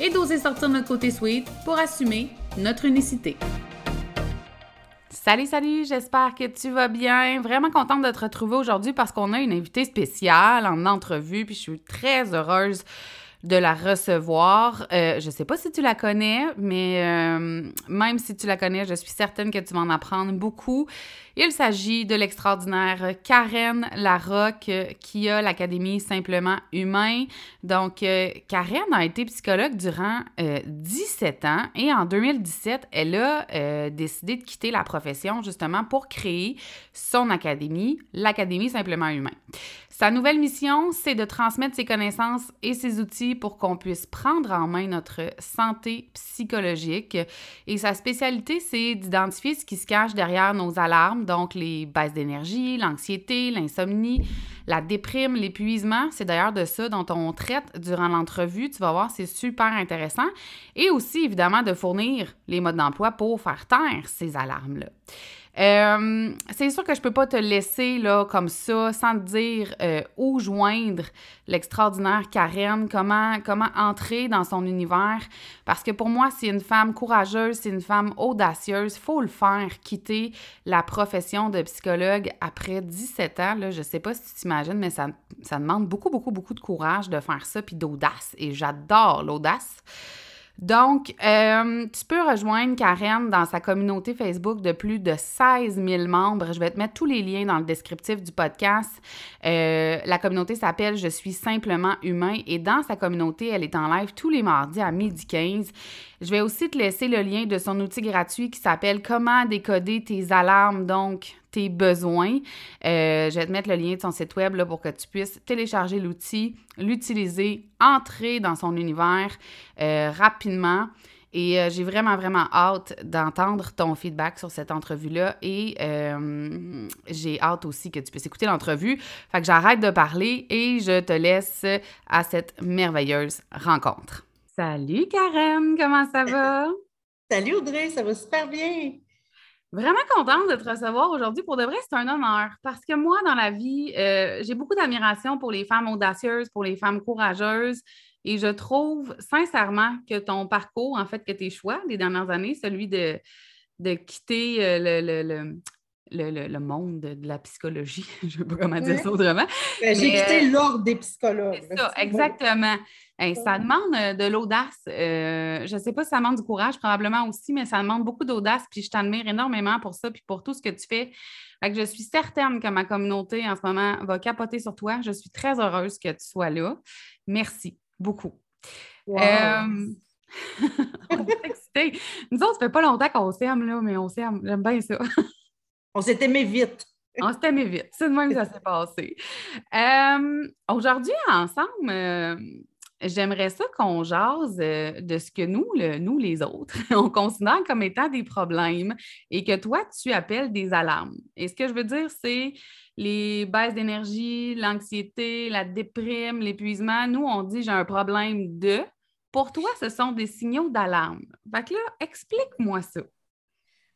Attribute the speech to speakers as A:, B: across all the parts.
A: et d'oser sortir notre côté sweet pour assumer notre unicité. Salut, salut, j'espère que tu vas bien. Vraiment contente de te retrouver aujourd'hui parce qu'on a une invitée spéciale en entrevue, puis je suis très heureuse de la recevoir. Euh, je sais pas si tu la connais, mais euh, même si tu la connais, je suis certaine que tu vas en apprendre beaucoup. Il s'agit de l'extraordinaire Karen Larocque qui a l'Académie Simplement Humain. Donc, euh, Karen a été psychologue durant 17 ans et en 2017, elle a décidé de quitter la profession justement pour créer son académie, l'Académie Simplement Humain. Sa nouvelle mission, c'est de transmettre ses connaissances et ses outils pour qu'on puisse prendre en main notre santé psychologique. Et sa spécialité, c'est d'identifier ce qui se cache derrière nos alarmes, donc les baisses d'énergie, l'anxiété, l'insomnie, la déprime, l'épuisement. C'est d'ailleurs de ça dont on traite durant l'entrevue. Tu vas voir, c'est super intéressant. Et aussi, évidemment, de fournir les modes d'emploi pour faire taire ces alarmes-là. Euh, c'est sûr que je peux pas te laisser là comme ça sans te dire euh, où joindre l'extraordinaire Karen, comment comment entrer dans son univers. Parce que pour moi c'est une femme courageuse, c'est une femme audacieuse, faut le faire quitter la profession de psychologue après 17 ans là, je sais pas si tu t'imagines mais ça ça demande beaucoup beaucoup beaucoup de courage de faire ça puis d'audace. Et j'adore l'audace. Donc, euh, tu peux rejoindre Karen dans sa communauté Facebook de plus de 16 000 membres. Je vais te mettre tous les liens dans le descriptif du podcast. Euh, la communauté s'appelle Je suis simplement humain et dans sa communauté, elle est en live tous les mardis à midi 15. Je vais aussi te laisser le lien de son outil gratuit qui s'appelle Comment décoder tes alarmes, donc tes besoins. Euh, je vais te mettre le lien de son site web là, pour que tu puisses télécharger l'outil, l'utiliser, entrer dans son univers euh, rapidement. Et euh, j'ai vraiment, vraiment hâte d'entendre ton feedback sur cette entrevue-là. Et j'ai hâte aussi que tu puisses écouter l'entrevue. Fait que j'arrête de parler et je te laisse à cette merveilleuse rencontre. Salut Karen, comment ça va?
B: Salut Audrey, ça va super bien.
A: Vraiment contente de te recevoir aujourd'hui. Pour de vrai, c'est un honneur parce que moi, dans la vie, euh, j'ai beaucoup d'admiration pour les femmes audacieuses, pour les femmes courageuses. Et je trouve sincèrement que ton parcours, en fait, que tes choix des dernières années, celui de, de quitter euh, le, le, monde de la psychologie. je ne sais pas comment dire ça autrement.
B: Ben, j'ai quitté euh, l'ordre des psychologues.
A: C'est ça, exactement. ça demande euh, de l'audace. Euh, je ne sais pas si ça demande du courage, probablement aussi, mais ça demande beaucoup d'audace. Puis je t'admire énormément pour ça, puis pour tout ce que tu fais. je suis certaine que ma communauté en ce moment va capoter sur toi. Je suis très heureuse que tu sois là. Merci beaucoup. on est excités. Nous autres, ça fait pas longtemps qu'on s'aime, là, mais on s'aime. J'aime bien ça.
B: On s'est aimé vite.
A: On s'est aimé vite. C'est de même que ça s'est passé. Euh, aujourd'hui, ensemble, euh, j'aimerais ça qu'on jase euh, de ce que nous, nous, les autres, on considère comme étant des problèmes et que toi, tu appelles des alarmes. Et ce que je veux dire, c'est les baisses d'énergie, l'anxiété, la déprime, l'épuisement. Nous, on dit j'ai un problème de. Pour toi, ce sont des signaux d'alarme. Fait que là, explique-moi ça.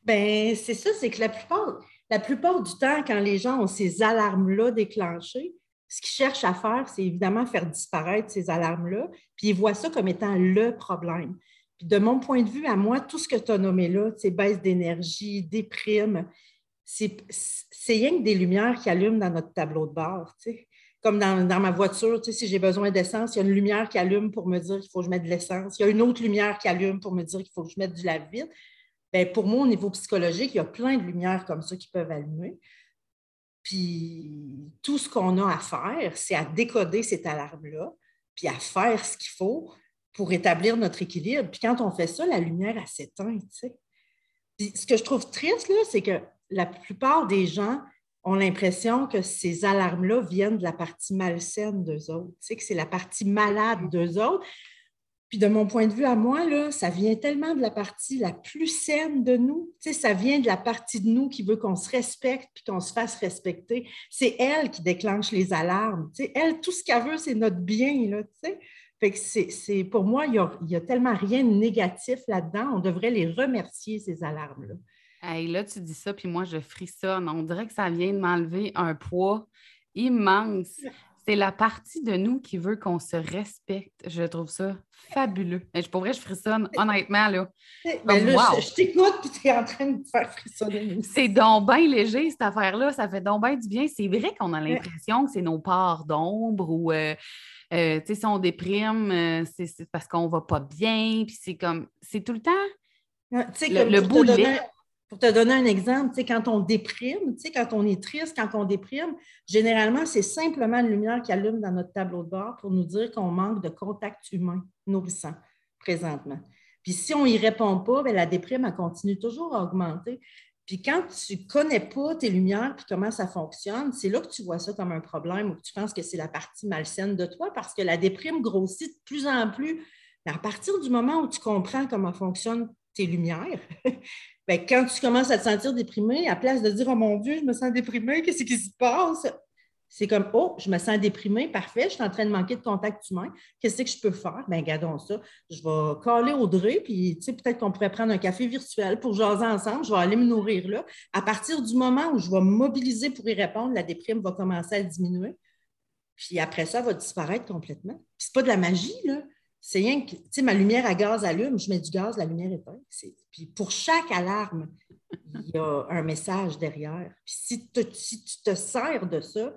B: Ben, c'est ça, c'est que la plupart, la plupart du temps, quand les gens ont ces alarmes-là déclenchées, ce qu'ils cherchent à faire, c'est évidemment faire disparaître ces alarmes-là, puis ils voient ça comme étant le problème. Puis de mon point de vue, à moi, tout ce que tu as nommé là, ces baisses d'énergie, déprime, c'est rien que des lumières qui allument dans notre tableau de bord. Comme dans, dans, ma voiture, si j'ai besoin d'essence, il y a une lumière qui allume pour me dire qu'il faut que je mette de l'essence. Il y a une autre lumière qui allume pour me dire qu'il faut que je mette du lave-vide. Bien, pour moi, au niveau psychologique, il y a plein de lumières comme ça qui peuvent allumer. Puis tout ce qu'on a à faire, c'est à décoder cette alarme-là, puis à faire ce qu'il faut pour établir notre équilibre. Puis quand on fait ça, la lumière, elle s'éteint. Puis ce que je trouve triste, là, c'est que la plupart des gens ont l'impression que ces alarmes-là viennent de la partie malsaine d'eux autres, que c'est la partie malade d'eux autres. Puis de mon point de vue à moi, là, ça vient tellement de la partie la plus saine de nous. Tu sais, ça vient de la partie de nous qui veut qu'on se respecte puis qu'on se fasse respecter. C'est elle qui déclenche les alarmes. Tu sais, elle, tout ce qu'elle veut, c'est notre bien. Là, tu sais. Fait que c'est, pour moi, il n'y a, tellement rien de négatif là-dedans. On devrait les remercier, ces alarmes-là.
A: Hey, là, tu dis ça, puis moi, je frissonne. On dirait que ça vient de m'enlever un poids immense. C'est la partie de nous qui veut qu'on se respecte. Je trouve ça fabuleux. Et je pourrais, je frissonne, honnêtement, là.
B: Ben je, t'écoute, puis tu es en train de me faire frissonner.
A: C'est donc bien léger, cette affaire-là. Ça fait donc bien du bien. C'est vrai qu'on a l'impression que c'est nos parts d'ombre ou, euh, euh, tu sais, si on déprime, euh, c'est parce qu'on va pas bien. Puis c'est comme, c'est tout le temps
B: le, le boulet. Pour te donner un exemple, quand on déprime, quand on est triste, quand on déprime, généralement, c'est simplement une lumière qui allume dans notre tableau de bord pour nous dire qu'on manque de contact humain nourrissant présentement. Puis si on n'y répond pas, bien, la déprime, elle continue toujours à augmenter. Puis quand tu ne connais pas tes lumières puis comment ça fonctionne, c'est là que tu vois ça comme un problème ou que tu penses que c'est la partie malsaine de toi parce que la déprime grossit de plus en plus. Mais à partir du moment où tu comprends comment fonctionnent tes lumières, Bien, quand tu commences à te sentir déprimé, à place de dire Oh mon Dieu, je me sens déprimé, qu'est-ce qui se passe? C'est comme Oh, je me sens déprimé, parfait, je suis en train de manquer de contact humain. Qu'est-ce que je peux faire? Bien, gardons ça. Je vais caler Audrey, puis peut-être qu'on pourrait prendre un café virtuel pour jaser ensemble. Je vais aller me nourrir là. À partir du moment où je vais me mobiliser pour y répondre, la déprime va commencer à diminuer. Puis après ça, elle va disparaître complètement. Puis c'est pas de la magie, là c'est rien que, tu sais, ma lumière à gaz allume, je mets du gaz, la lumière éteint. Puis pour chaque alarme, il y a un message derrière. Puis si, si tu te sers de ça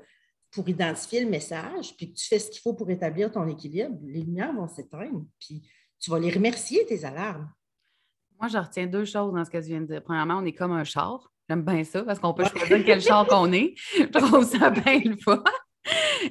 B: pour identifier le message, puis que tu fais ce qu'il faut pour établir ton équilibre, les lumières vont s'éteindre. Puis tu vas les remercier, tes alarmes.
A: Moi, je retiens deux choses dans ce que tu viens de dire. Premièrement, on est comme un char. J'aime bien ça parce qu'on peut choisir quel char qu'on est. Je trouve ça bien le fun.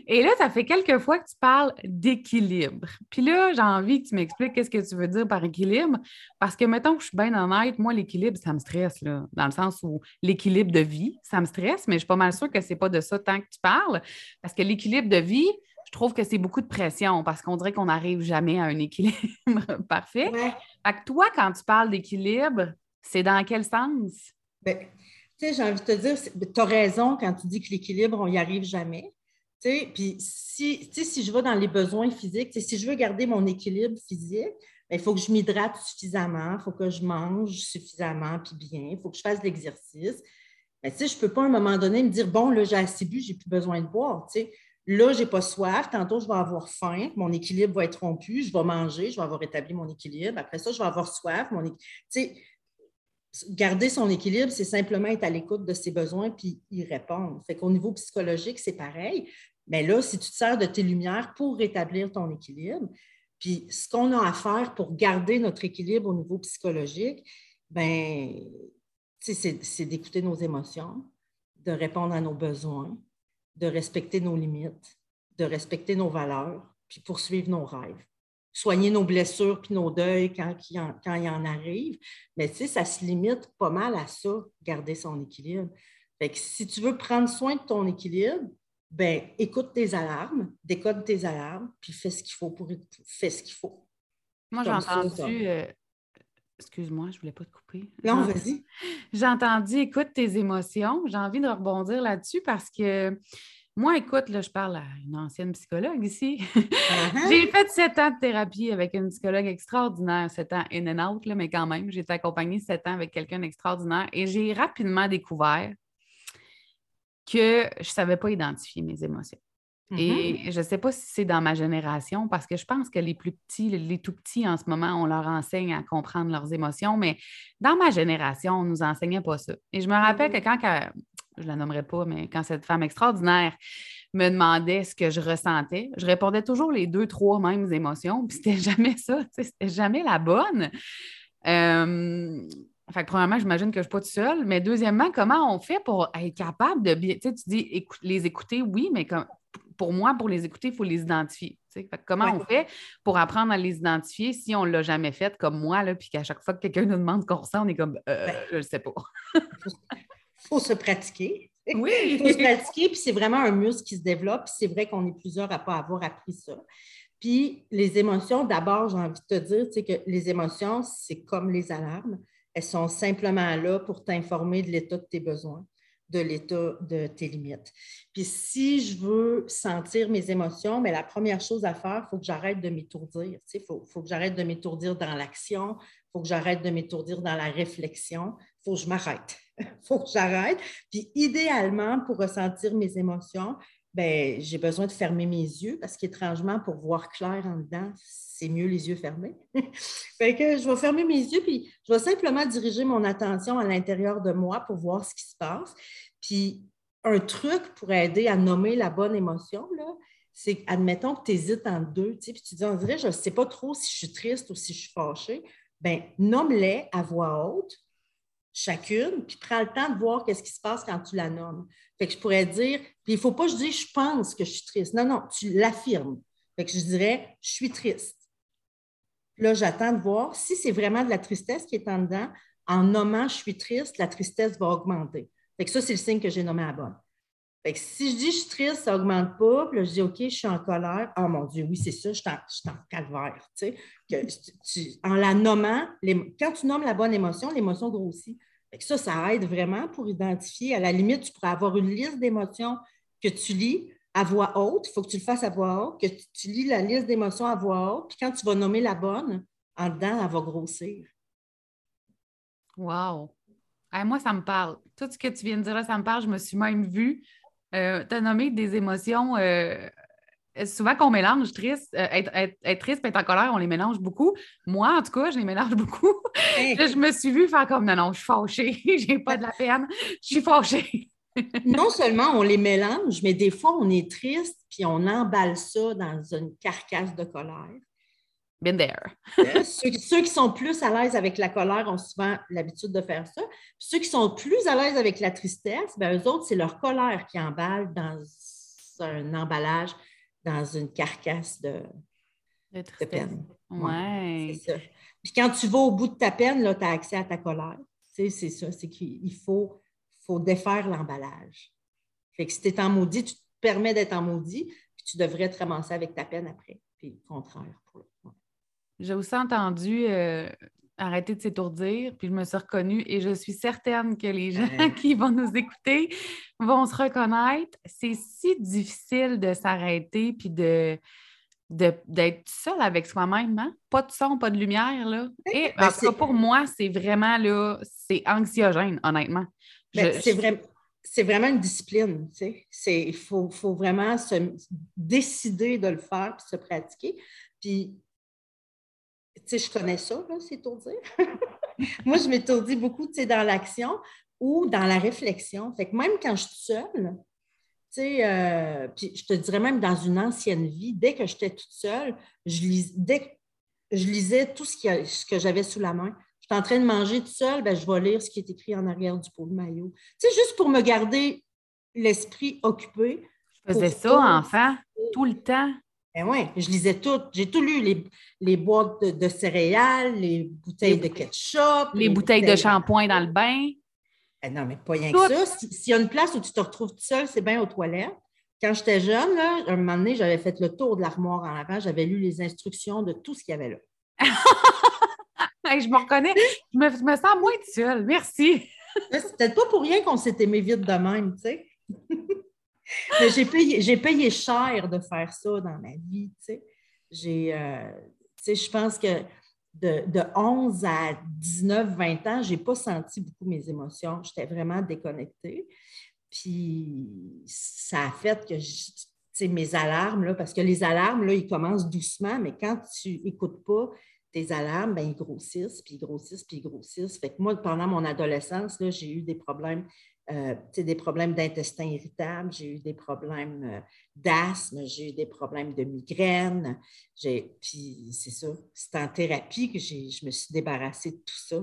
A: Et là, ça fait quelques fois que tu parles d'équilibre. Puis là, j'ai envie que tu m'expliques qu'est-ce que tu veux dire par équilibre. Parce que, mettons que je suis bien honnête, moi, l'équilibre, ça me stresse, là, dans le sens où l'équilibre de vie, ça me stresse, mais je suis pas mal sûre que c'est pas de ça tant que tu parles. Parce que l'équilibre de vie, je trouve que c'est beaucoup de pression parce qu'on dirait qu'on n'arrive jamais à un équilibre parfait. Fait que toi, quand tu parles d'équilibre, c'est dans quel sens?
B: Bien, tu sais, j'ai envie de te dire, tu as raison quand tu dis que l'équilibre, on n'y arrive jamais. Puis si, si je vais dans les besoins physiques, si je veux garder mon équilibre physique, ben, il faut que je m'hydrate suffisamment, il faut que je mange suffisamment puis bien, il faut que je fasse de l'exercice. Ben, je ne peux pas à un moment donné me dire Bon, là, j'ai assez bu, j'ai plus besoin de boire. Là, je n'ai pas soif, tantôt je vais avoir faim, mon équilibre va être rompu, je vais manger, je vais avoir établi mon équilibre. Après ça, je vais avoir soif. Garder son équilibre, c'est simplement être à l'écoute de ses besoins puis y répondre. Fait qu'au niveau psychologique, c'est pareil. Mais là, si tu te sers de tes lumières pour rétablir ton équilibre, puis ce qu'on a à faire pour garder notre équilibre au niveau psychologique, ben, c'est d'écouter nos émotions, de répondre à nos besoins, de respecter nos limites, de respecter nos valeurs, puis poursuivre nos rêves. Soigner nos blessures puis nos deuils quand, quand il en arrive. Mais tu sais, ça se limite pas mal à ça, garder son équilibre. Fait que si tu veux prendre soin de ton équilibre, ben, écoute tes alarmes, décode tes alarmes, puis fais ce qu'il faut pour fais ce qu'il faut.
A: Moi, j'ai entendu. Euh, excuse-moi, je ne voulais pas te couper.
B: Non, vas-y.
A: J'ai entendu écoute tes émotions. J'ai envie de rebondir là-dessus parce que moi, écoute, là, je parle à une ancienne psychologue ici. Uh-huh. j'ai fait sept ans de thérapie avec une psychologue extraordinaire, sept ans in and out, là, mais quand même, j'ai été accompagnée sept ans avec quelqu'un d'extraordinaire et j'ai rapidement découvert que je ne savais pas identifier mes émotions. Et mm-hmm. je ne sais pas si c'est dans ma génération, parce que je pense que les plus petits, les tout petits en ce moment, on leur enseigne à comprendre leurs émotions, mais dans ma génération, on ne nous enseignait pas ça. Et je me rappelle que quand, je ne la nommerai pas, mais quand cette femme extraordinaire me demandait ce que je ressentais, je répondais toujours les deux, trois mêmes émotions, puis c'était jamais ça, c'était jamais la bonne. Euh, fait que, premièrement, j'imagine que je ne suis pas toute seule. Mais deuxièmement, comment on fait pour être capable de bien. Tu sais, tu dis les écouter, oui, mais comme, pour moi, pour les écouter, il faut les identifier. Fait que comment on fait pour apprendre à les identifier si on ne l'a jamais fait comme moi, là, puis qu'à chaque fois que quelqu'un nous demande qu'on ressent, on est comme euh, ben, je ne sais pas.
B: Il faut se pratiquer.
A: Oui.
B: Il faut se pratiquer, puis c'est vraiment un muscle qui se développe. C'est vrai qu'on est plusieurs à ne pas avoir appris ça. Puis les émotions, d'abord, j'ai envie de te dire que les émotions, c'est comme les alarmes. Elles sont simplement là pour t'informer de l'état de tes besoins de l'état de tes limites. Puis si je veux sentir mes émotions, mais la première chose à faire, il faut que j'arrête de m'étourdir. Il faut, faut, que j'arrête de m'étourdir dans l'action, il faut que j'arrête de m'étourdir dans la réflexion, il faut que je m'arrête. Il faut que j'arrête. Puis idéalement, pour ressentir mes émotions, ben, j'ai besoin de fermer mes yeux parce qu'étrangement, pour voir clair en dedans, c'est mieux les yeux fermés. fait que je vais fermer mes yeux, puis je vais simplement diriger mon attention à l'intérieur de moi pour voir ce qui se passe. Puis un truc pour aider à nommer la bonne émotion, c'est admettons que tu hésites en deux, puis tu dis, on dirait, je ne sais pas trop si je suis triste ou si je suis fâchée. Bien, nomme-les à voix haute, chacune, puis prends le temps de voir qu'est-ce qui se passe quand tu la nommes. Fait que je pourrais dire, puis il ne faut pas que je dise je pense que je suis triste. Non, non, tu l'affirmes. Fait que je dirais je suis triste. Là, j'attends de voir si c'est vraiment de la tristesse qui est en dedans. En nommant je suis triste, la tristesse va augmenter. Fait que ça, c'est le signe que j'ai nommé à la bonne. Fait que si je dis je suis triste, ça n'augmente pas. Puis là, je dis OK, je suis en colère. Oh mon Dieu, oui, c'est ça, je suis en, calvaire. Sais, en la nommant, quand tu nommes la bonne émotion, l'émotion grossit ça, ça aide vraiment pour identifier. À la limite, tu pourrais avoir une liste d'émotions que tu lis à voix haute. Il faut que tu le fasses à voix haute, que tu, lis la liste d'émotions à voix haute. Puis quand tu vas nommer la bonne, en dedans, elle va grossir.
A: Wow! moi, ça me parle. Tout ce que tu viens de dire là, ça me parle. Je me suis même vue. Euh, tu as nommé des émotions euh, souvent qu'on mélange triste, euh, être, triste et être en colère, on les mélange beaucoup. Moi, en tout cas, je les mélange beaucoup. je me suis vue faire comme non, non, je suis fâchée, j'ai pas de la peine, je suis fâchée.
B: non seulement on les mélange, mais des fois, on est triste puis on emballe ça dans une carcasse de colère.
A: Been there.
B: Euh, ceux, qui sont plus à l'aise avec la colère ont souvent l'habitude de faire ça. ceux qui sont plus à l'aise avec la tristesse, ben, eux autres, c'est leur colère qui emballe dans un emballage dans une carcasse de, peine.
A: Ouais.
B: c'est ça. Puis quand tu vas au bout de ta peine, tu as accès à ta colère. c'est ça, c'est qu'il faut, faut défaire l'emballage. Fait que si tu es en maudit, tu te permets d'être en maudit, puis tu devrais te ramasser avec ta peine après. Puis le contraire.
A: J'ai aussi entendu euh, arrêter de s'étourdir, puis je me suis reconnue et je suis certaine que les gens qui vont nous écouter vont se reconnaître. C'est si difficile de s'arrêter puis de d'être seul avec soi-même, hein? Pas de son, pas de lumière, là. Et ben, pour moi, c'est vraiment, là, c'est anxiogène, honnêtement.
B: Ben, c'est vraiment c'est vraiment une discipline. Il faut, faut, vraiment se décider de le faire puis se pratiquer. Puis tu sais, je connais ça, là, s'étourdir. Moi, je m'étourdis beaucoup, tu sais, dans l'action ou dans la réflexion. Fait que même quand je suis seule, tu sais, euh, puis je te dirais même dans une ancienne vie, dès que j'étais toute seule, je, dès je lisais tout ce, ce que j'avais sous la main. Je suis en train de manger toute seule, ben, je vais lire ce qui est écrit en arrière du pot de maillot. Tu sais, juste pour me garder l'esprit occupé.
A: Je faisais ça, enfant, tout le temps.
B: Ben oui, je lisais tout. J'ai tout lu, les, les boîtes de, céréales, les bouteilles de ketchup.
A: Les, bouteilles, de shampoing dans le bain.
B: Eh non, mais pas rien que ça. S'il y a une place où tu te retrouves tout seul, c'est bien aux toilettes. Quand j'étais jeune, là, un moment donné, j'avais fait le tour de l'armoire en avant, j'avais lu les instructions de tout ce qu'il y avait là.
A: je me reconnais, je me, me sens moins seule. Merci.
B: c'est peut-être pas pour rien qu'on s'est aimé vite de même, tu sais. J'ai payé, payé, cher de faire ça dans ma vie. J'ai, euh, je pense que de, de, 11 à 19, 20 ans, je n'ai pas senti beaucoup mes émotions. J'étais vraiment déconnectée. Puis ça a fait que mes alarmes, là, parce que les alarmes, là, ils commencent doucement, mais quand tu n'écoutes pas tes alarmes, ben, ils grossissent, puis ils grossissent, puis ils grossissent. Fait que moi, pendant mon adolescence, j'ai eu des problèmes euh, des problèmes d'intestin irritable, j'ai eu des problèmes euh, d'asthme, j'ai eu des problèmes de migraine. Puis c'est ça, c'est en thérapie que je me suis débarrassée de tout ça.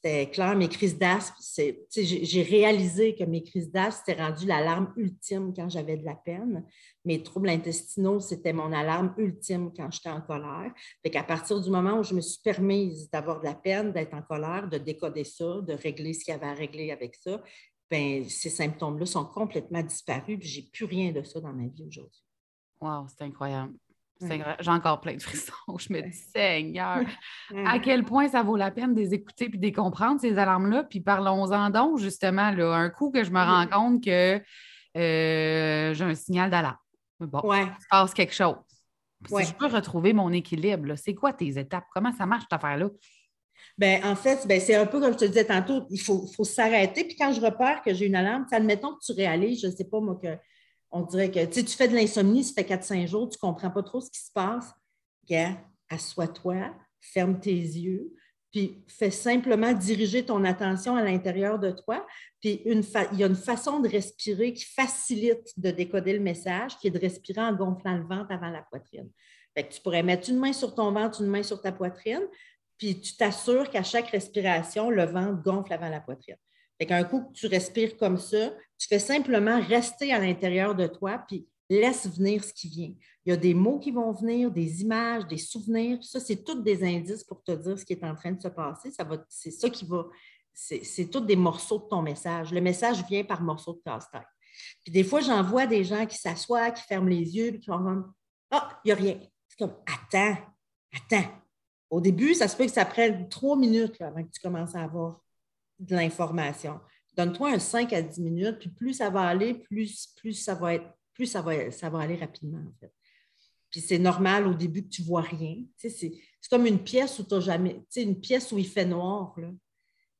B: C'était clair, mes crises d'asthme, j'ai réalisé que mes crises d'asthme, c'était rendu l'alarme ultime quand j'avais de la peine. Mes troubles intestinaux, c'était mon alarme ultime quand j'étais en colère. Fait qu'à partir du moment où je me suis permise d'avoir de la peine, d'être en colère, de décoder ça, de régler ce qu'il y avait à régler avec ça, ben, ces symptômes-là sont complètement disparus, puis j'ai plus rien de ça dans ma vie aujourd'hui.
A: Wow, c'est incroyable. J'ai encore plein de frissons. Je me dis, Seigneur, à quel point ça vaut la peine de les écouter et de les comprendre, ces alarmes-là? Puis parlons-en donc, justement, là, un coup que je me rends compte que euh, j'ai un signal d'alarme. Bon, il se passe quelque chose. Si je peux retrouver mon équilibre, c'est quoi tes étapes? Comment ça marche, cette affaire-là?
B: Ben, en fait, ben, c'est un peu comme je te disais tantôt, il faut, faut s'arrêter. Puis quand je repère que j'ai une alarme, admettons que tu réalises, je ne sais pas moi, que on dirait que tu fais de l'insomnie, ça fait 4-5 jours, tu ne comprends pas trop ce qui se passe. Gars, assois-toi, ferme tes yeux, puis fais simplement diriger ton attention à l'intérieur de toi. Puis il y a une façon de respirer qui facilite de décoder le message, qui est de respirer en gonflant le ventre avant la poitrine. Tu pourrais mettre une main sur ton ventre, une main sur ta poitrine, puis tu t'assures qu'à chaque respiration, le ventre gonfle avant la poitrine. Fait qu'un coup que tu respires comme ça, tu fais simplement rester à l'intérieur de toi, puis laisse venir ce qui vient. Il y a des mots qui vont venir, des images, des souvenirs. Ça, c'est tous des indices pour te dire ce qui est en train de se passer. Ça va, c'est ça qui va. C'est, tous des morceaux de ton message. Le message vient par morceaux de casse-tête. Puis des fois, j'en vois des gens qui s'assoient, qui ferment les yeux, puis qui vont comme Ah, il n'y a rien. C'est comme Attends, attends. Au début, ça se peut que ça prenne trois minutes avant que tu commences à avoir de l'information. Donne-toi un 5 à 10 minutes, puis plus ça va aller, plus, plus ça va être, plus ça va, ça va aller rapidement, en fait. Puis c'est normal au début que tu ne vois rien. c'est, comme une pièce où tu jamais. une pièce où il fait noir.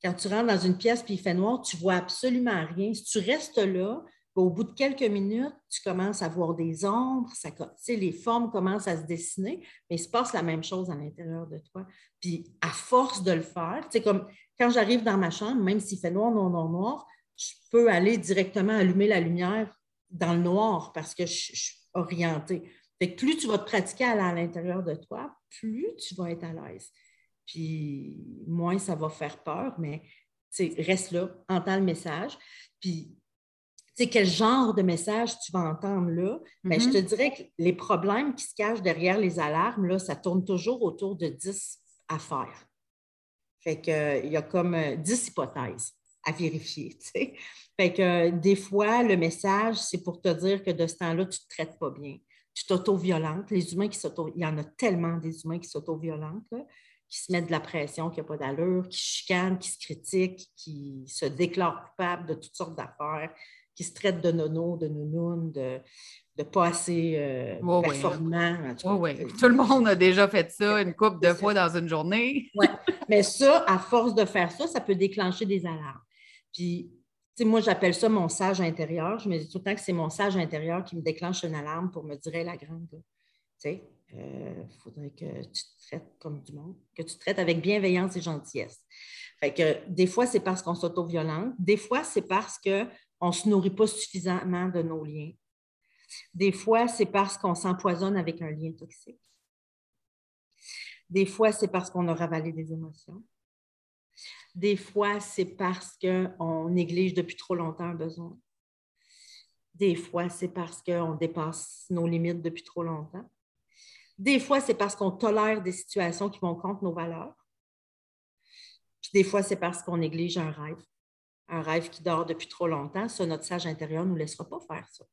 B: Quand tu rentres dans une pièce et il fait noir, tu ne vois absolument rien. Si tu restes là, au bout de quelques minutes, tu commences à voir des ombres, ça, les formes commencent à se dessiner, mais il se passe la même chose à l'intérieur de toi. Puis à force de le faire, c'est comme quand j'arrive dans ma chambre, même s'il fait noir, noir, noir, noir, je peux aller directement allumer la lumière dans le noir parce que je, suis orientée. Fait plus tu vas te pratiquer à l'intérieur de toi, plus tu vas être à l'aise. Puis moins ça va faire peur, mais reste là, entends le message. Puis quel genre de message tu vas entendre là, ben, je te mm-hmm. dirais que les problèmes qui se cachent derrière les alarmes, là, ça tourne toujours autour de 10 affaires. Fait que, il y a comme 10 euh, hypothèses à vérifier. Fait que des fois, le message, c'est pour te dire que de ce temps-là, tu ne te traites pas bien. Tu t'auto-violentes. Les humains qui s'auto... Il y en a tellement des humains qui s'auto-violentent, qui se mettent de la pression, qui n'ont pas d'allure, qui chicanent, qui se critiquent, qui se déclarent coupables de toutes sortes d'affaires, qui se traitent de nono, de nounoun, de, de pas assez euh, performant.
A: Oui, Tout le monde a déjà fait ça une couple de fois dans une journée.
B: oui. Mais ça, à force de faire ça, ça peut déclencher des alarmes. Puis, tu sais, moi, j'appelle ça mon sage intérieur. Je me dis tout le temps que c'est mon sage intérieur qui me déclenche une alarme pour me dire, la grande, tu sais, il euh, faudrait que tu te traites comme du monde, que tu te traites avec bienveillance et gentillesse. Fait que des fois, c'est parce qu'on s'auto-violente. Des fois, c'est parce que on ne se nourrit pas suffisamment de nos liens. Des fois, c'est parce qu'on s'empoisonne avec un lien toxique. Des fois, c'est parce qu'on a ravalé des émotions. Des fois, c'est parce qu'on néglige depuis trop longtemps un besoin. Des fois, c'est parce qu'on dépasse nos limites depuis trop longtemps. Des fois, c'est parce qu'on tolère des situations qui vont contre nos valeurs. Puis des fois, c'est parce qu'on néglige un rêve un rêve qui dort depuis trop longtemps, ça, notre sage intérieur ne nous laissera pas faire ça.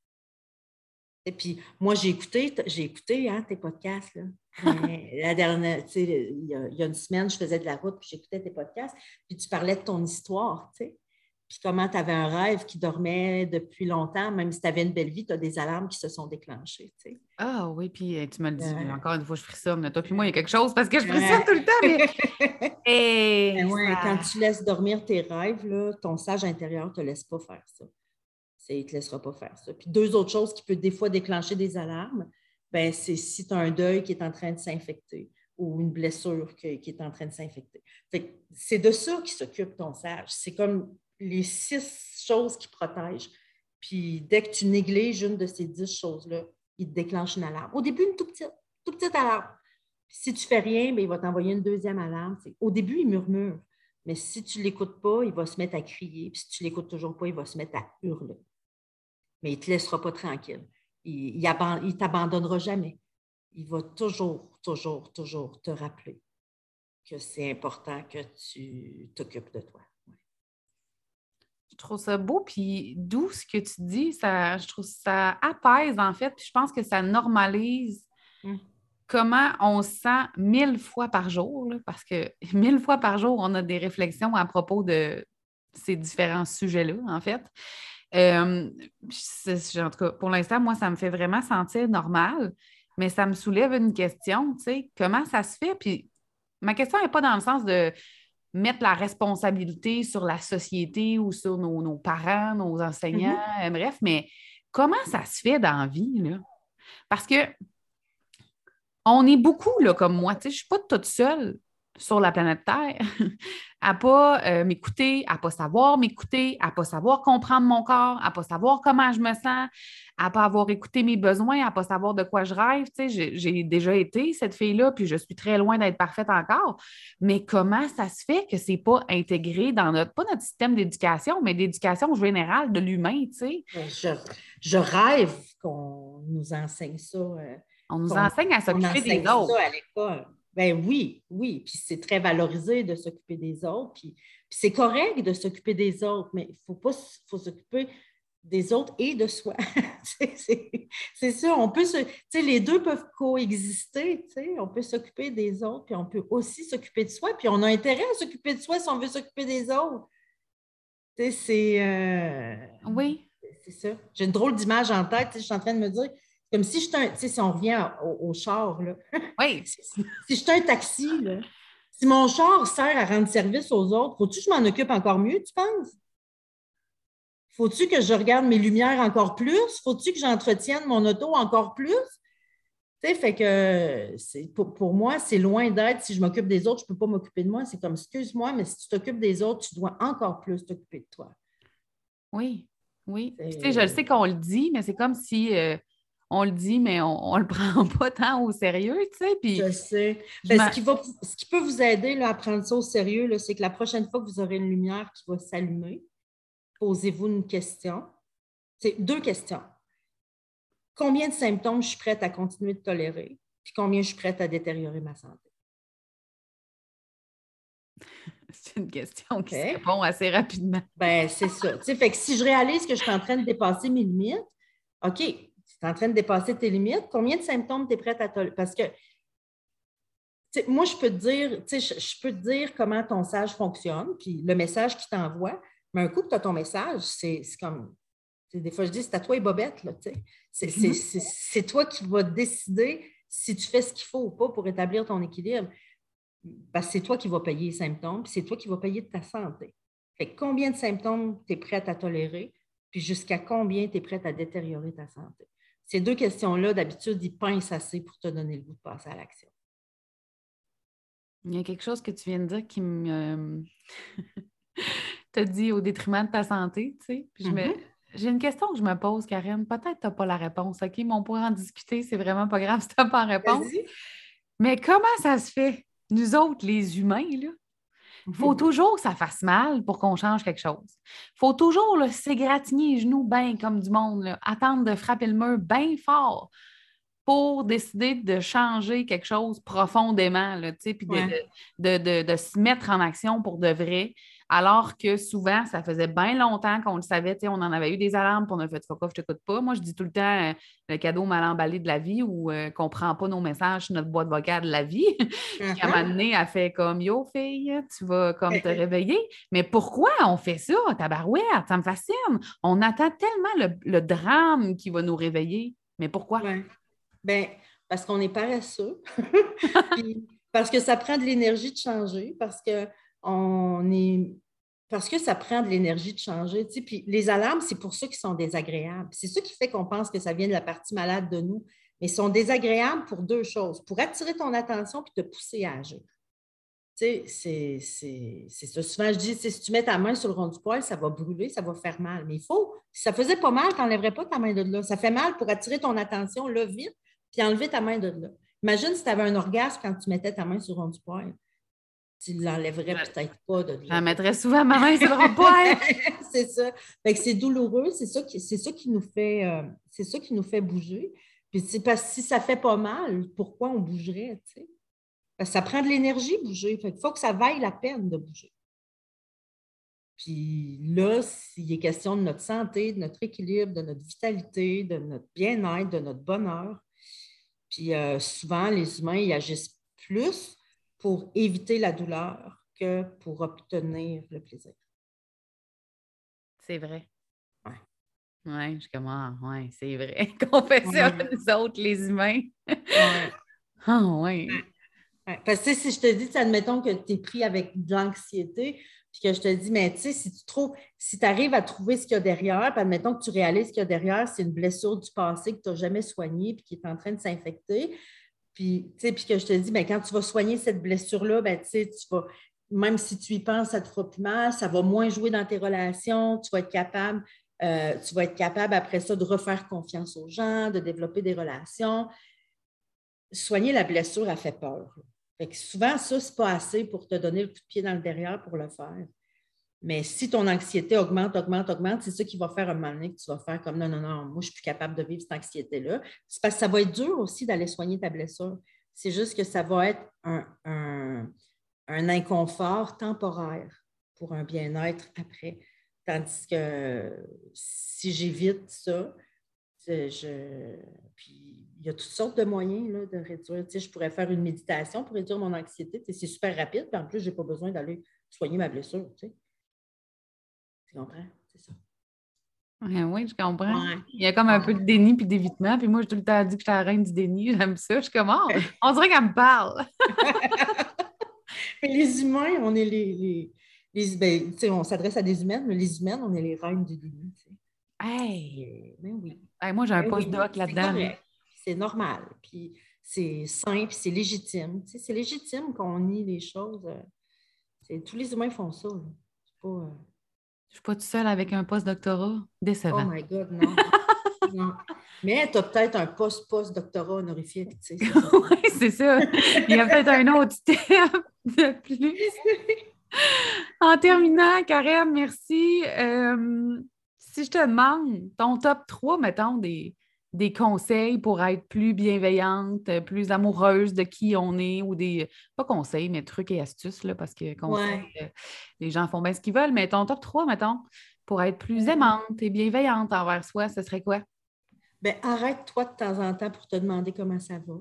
B: Et puis, moi, j'ai écouté, j'ai écouté hein, tes podcasts. Là. la dernière, tu sais, il y, a, une semaine, je faisais de la route, puis j'écoutais tes podcasts, puis tu parlais de ton histoire, tu sais puis comment tu avais un rêve qui dormait depuis longtemps, même si tu avais une belle vie, tu as des alarmes qui se sont déclenchées. Tu sais.
A: Ah oui, puis euh, tu me le dis, encore une fois, je frissonne. Toi, puis moi, il y a quelque chose parce que je frissonne tout le temps.
B: Et... Ben quand tu laisses dormir tes rêves, là, ton sage intérieur ne te laisse pas faire ça. Il ne te laissera pas faire ça. Puis deux autres choses qui peuvent des fois déclencher des alarmes, ben, c'est si tu as un deuil qui est en train de s'infecter ou une blessure qui, qui est en train de s'infecter. C'est de ça qui s'occupe ton sage. C'est comme les six choses qui protègent. Puis dès que tu négliges une de ces dix choses-là, il te déclenche une alarme. Au début, une toute petite, toute petite alarme. si tu ne fais rien, bien, il va t'envoyer une deuxième alarme. Au début, il murmure. Mais si tu ne l'écoutes pas, il va se mettre à crier. Puis si tu ne l'écoutes toujours pas, il va se mettre à hurler. Mais il ne te laissera pas tranquille. Il ne t'abandonnera jamais. Il va toujours, toujours, toujours te rappeler que c'est important que tu t'occupes de toi.
A: Je trouve ça beau, puis d'où ce que tu dis, ça, je trouve ça apaise en fait, puis je pense que ça normalise mm. comment on se sent mille fois par jour, parce que mille fois par jour, on a des réflexions à propos de ces différents sujets-là, en fait. Euh, en tout cas, pour l'instant, moi, ça me fait vraiment sentir normal, mais ça me soulève une question, tu sais, comment ça se fait? Puis ma question n'est pas dans le sens de mettre la responsabilité sur la société ou sur nos, parents, nos enseignants, mm-hmm. bref, mais comment ça se fait dans la vie, là? Parce que on est beaucoup, là, comme moi. Je ne suis pas toute seule sur la planète Terre à ne pas euh, m'écouter, à ne pas savoir m'écouter, à ne pas savoir comprendre mon corps, à ne pas savoir comment je me sens, à ne pas avoir écouté mes besoins, à ne pas savoir de quoi je rêve. J'ai déjà été cette fille-là, puis je suis très loin d'être parfaite encore. Mais comment ça se fait que ce n'est pas intégré dans notre, pas notre système d'éducation, mais d'éducation générale de l'humain?
B: Je, je rêve qu'on nous enseigne ça. Euh,
A: on nous enseigne à s'occuper des autres.
B: à l'école. Ben oui, oui. Puis c'est très valorisé de s'occuper des autres. Puis, c'est correct de s'occuper des autres, mais il faut pas faut s'occuper des autres et de soi. c'est ça. On peut se, les deux peuvent coexister. On peut s'occuper des autres, puis on peut aussi s'occuper de soi. Puis on a intérêt à s'occuper de soi si on veut s'occuper des autres. C'est. Euh,
A: oui.
B: C'est ça. J'ai une drôle d'image en tête. Je suis en train de me dire comme si j'étais un, tu sais, si on revient au, char, là.
A: Oui.
B: si, j'étais un taxi, là, si mon char sert à rendre service aux autres, faut-tu que je m'en occupe encore mieux, tu penses? Faut-tu que je regarde mes lumières encore plus? Faut-tu que j'entretienne mon auto encore plus? Tu sais, fait que pour, pour, moi, c'est loin d'être si je m'occupe des autres, je ne peux pas m'occuper de moi. C'est comme, excuse-moi, mais si tu t'occupes des autres, tu dois encore plus t'occuper de toi.
A: Oui, oui. Tu sais, je sais qu'on le dit, mais c'est comme si euh, on le dit, mais on ne le prend pas tant au sérieux, tu sais. Puis,
B: je sais. Ben, ce, qui peut vous aider là, à prendre ça au sérieux, c'est que la prochaine fois que vous aurez une lumière qui va s'allumer, posez-vous une question. C'est deux questions. Combien de symptômes je suis prête à continuer de tolérer? Puis combien je suis prête à détériorer ma santé?
A: C'est une question qui se répond assez rapidement.
B: Ben, c'est ça. fait que si je réalise que je suis en train de dépasser mes limites, OK, tu es en train de dépasser tes limites, combien de symptômes tu es prête à tolérer? Parce que moi, je peux te dire, je, peux te dire comment ton message fonctionne, puis le message qui t'envoie, mais un coup que tu as ton message, c'est comme. Des fois, je dis, c'est à toi et Bobette. Mm-hmm. C'est toi qui vas décider si tu fais ce qu'il faut ou pas pour établir ton équilibre. Parce que c'est toi qui vas payer les symptômes, puis c'est toi qui vas payer de ta santé. Fait combien de symptômes tu es prête à tolérer, puis jusqu'à combien tu es prête à détériorer ta santé? Ces deux questions-là, d'habitude, ils pincent assez pour te donner le goût de passer à l'action.
A: Il y a quelque chose que tu viens de dire qui me t'a dit au détriment de ta santé, tu sais. Mm-hmm. J'ai une question que je me pose, Karine. Peut-être que tu n'as pas la réponse, OK? Mais on pourra en discuter, c'est vraiment pas grave si tu n'as pas la réponse. Mais comment ça se fait, nous autres, les humains, là, il faut toujours que ça fasse mal pour qu'on change quelque chose. Il faut toujours s'égratigner les genoux bien comme du monde, attendre de frapper le mur bien fort pour décider de changer quelque chose profondément, puis de, se mettre en action pour de vrai. Alors que souvent, ça faisait bien longtemps qu'on le savait, on en avait eu des alarmes, pour on a fait fuck off, je t'écoute pas. Moi, je dis tout le temps euh, le cadeau mal emballé de la vie ou euh, qu'on ne prend pas nos messages sur notre boîte vocale de la vie. Puis à un moment uh-huh. donné, elle fait comme Yo, fille, tu vas comme te réveiller. Mais pourquoi on fait ça, tabarouette? Ça me fascine. On attend tellement le, drame qui va nous réveiller. Mais pourquoi?
B: Bien, parce qu'on est paresseux. parce que ça prend de l'énergie de changer, parce que on est parce que ça prend de l'énergie de changer. Puis les alarmes, c'est pour ceux qui sont désagréables. C'est ça qui fait qu'on pense que ça vient de la partie malade de nous. Mais ils sont désagréables pour deux choses. Pour attirer ton attention et te pousser à agir. Tu sais, c'est ça. Souvent, je dis, si tu mets ta main sur le rond du poil, ça va brûler, ça va faire mal. Mais il faut, si ça faisait pas mal, tu n'enlèverais pas ta main de là. Ça fait mal pour attirer ton attention là vite, puis enlever ta main de là. Imagine si tu avais un orgasme quand tu mettais ta main sur le rond du poil tu ne l'enlèverais peut-être pas de
A: là. mettrais souvent ma main sur le poil.
B: c'est ça. c'est douloureux, c'est ça qui, c'est ça qui nous fait euh, c'est ça qui nous fait bouger. Puis c'est parce que si ça fait pas mal, pourquoi on bougerait, tu sais? Parce que ça prend de l'énergie bouger. Fait il faut que ça vaille la peine de bouger. Puis là, s'il est question de notre santé, de notre équilibre, de notre vitalité, de notre bien-être, de notre bonheur, Puis euh, souvent, les humains, ils agissent plus pour éviter la douleur que pour obtenir le plaisir.
A: C'est vrai.
B: Ouais.
A: Ouais, je commence. Ouais, c'est vrai qu'on fait ça,
B: Ouais.
A: nous autres, les humains.
B: Ouais.
A: Ah, ouais.
B: Ouais. Parce que si je te dis, admettons que tu es pris avec de l'anxiété, puis que je te dis, mais tu sais, si tu trouves, si tu arrives à trouver ce qu'il y a derrière, puis admettons que tu réalises ce qu'il y a derrière, c'est une blessure du passé que tu n'as jamais soignée, puis qui est en train de s'infecter. Puis, tu sais, puis que je te dis, ben, quand tu vas soigner cette blessure-là, ben, tu vas, même si tu y penses, ça te fera plus mal, ça va moins jouer dans tes relations, tu vas être capable, euh, tu vas être capable après ça de refaire confiance aux gens, de développer des relations. Soigner la blessure a fait peur. Fait que souvent, ça, c'est pas assez pour te donner le coup de pied dans le derrière pour le faire. Mais si ton anxiété augmente, augmente, augmente, c'est ça qui va faire un moment donné que tu vas faire comme non, non, non, moi, je suis plus capable de vivre cette anxiété-là. C'est parce que ça va être dur aussi d'aller soigner ta blessure. C'est juste que ça va être un, un- inconfort temporaire pour un bien-être après. Tandis que si j'évite ça, je, puis il y a toutes sortes de moyens là, de réduire. Tu sais, je pourrais faire une méditation pour réduire mon anxiété. C'est super rapide, puis en plus, je n'ai pas besoin d'aller soigner ma blessure. Tu, sais. Tu comprends? C'est ça.
A: Ouais, oui, je comprends.
B: Ouais.
A: Il y a comme un peu de déni puis d'évitement. Puis moi, j'ai tout le temps dit que j'étais la reine du déni. J'aime ça. Je suis comme, oh, on dirait qu'elle me parle.
B: Mais les humains, on est les. les, les- ben, on s'adresse à des humaines, mais les humaines, on est les reines du déni. tu sais.
A: Hey!
B: Ben oui.
A: Hey, moi, j'ai un
B: Ben
A: post-doc là-dedans.
B: C'est normal. Puis c'est simple, c'est légitime. C'est légitime qu'on nie les choses. euh, tous les humains font ça. C'est pas.
A: Je suis pas toute seule avec un post-doctorat.
B: Oh
A: Décevant.
B: my God, non. non. Mais tu as peut-être un post-post-doctorat honorifique, tu sais.
A: oui, c'est ça. Il y a peut-être un autre step de plus. En terminant, Karen, merci. Euh, si je te demande ton top 3, mettons, des, des conseils pour être plus bienveillante, euh, plus amoureuse de qui on est, ou des, pas conseils, mais trucs et astuces, là, parce que conseils, euh, les gens font bien ce qu'ils veulent, mais ton top 3, mettons, pour être plus
B: Euh.
A: aimante et bienveillante envers soi, ce serait quoi?
B: Ben, arrête-toi de temps en temps pour te demander comment ça va.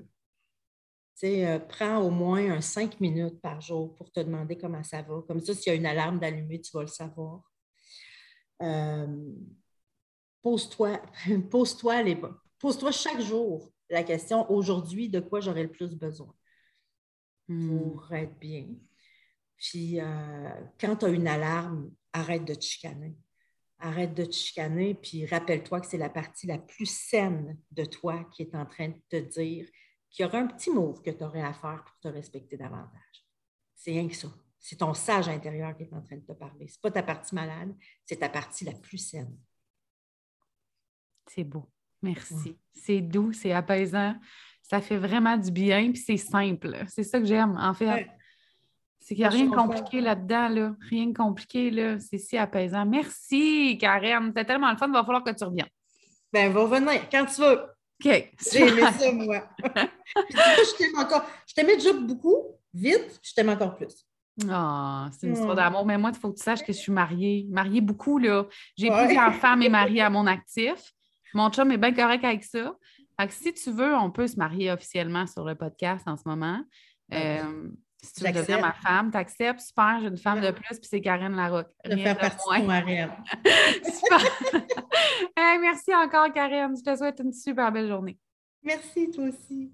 B: Tu sais, euh, prends au moins un cinq minutes par jour pour te demander comment ça va. Comme ça, s'il y a une alarme d'allumer, tu vas le savoir. Euh, pose-toi, pose-toi les pose-toi chaque jour la question aujourd'hui de quoi j'aurais le plus besoin
A: Hmm.
B: pour être bien. Puis euh, quand tu as une alarme, arrête de te chicaner. Arrête de te chicaner, puis rappelle-toi que c'est la partie la plus saine de toi qui est en train de te dire qu'il y aura un petit move que tu aurais à faire pour te respecter davantage. C'est rien que ça. C'est ton sage intérieur qui est en train de te parler. Ce n'est pas ta partie malade, c'est ta partie la plus saine.
A: C'est beau. Merci.
B: Ouais.
A: C'est doux, c'est apaisant. Ça fait vraiment du bien, puis c'est simple. C'est ça que j'aime, en fait.
B: Ouais.
A: C'est qu'il n'y a rien de compliqué là-dedans, là. Rien de compliqué, là. C'est si apaisant. Merci, Karen. C'était tellement le fun. Il va falloir que tu reviennes.
B: Ben, va revenir quand tu veux.
A: OK.
B: J'ai aimé ça, moi. Puis, je t'aime encore. Je t'aimais déjà beaucoup, vite, je t'aime encore plus.
A: Ah, c'est une histoire
B: Hmm.
A: d'amour. Mais moi, il faut que tu saches que je suis mariée. Mariée beaucoup, là. J'ai
B: Ouais.
A: plusieurs femmes et maris à mon actif. Mon chum est bien correct avec ça. Fait que si tu veux, on peut se marier officiellement sur le podcast en ce moment. Euh, si tu veux devenir ma femme, t'acceptes. Super, j'ai une femme de plus, puis c'est Karen Larocque.
B: De
A: Rien
B: faire
A: de
B: partie
A: moins.
B: de harem.
A: Super. Hey, merci encore, Karen. Je te souhaite une super belle journée.
B: Merci, toi aussi.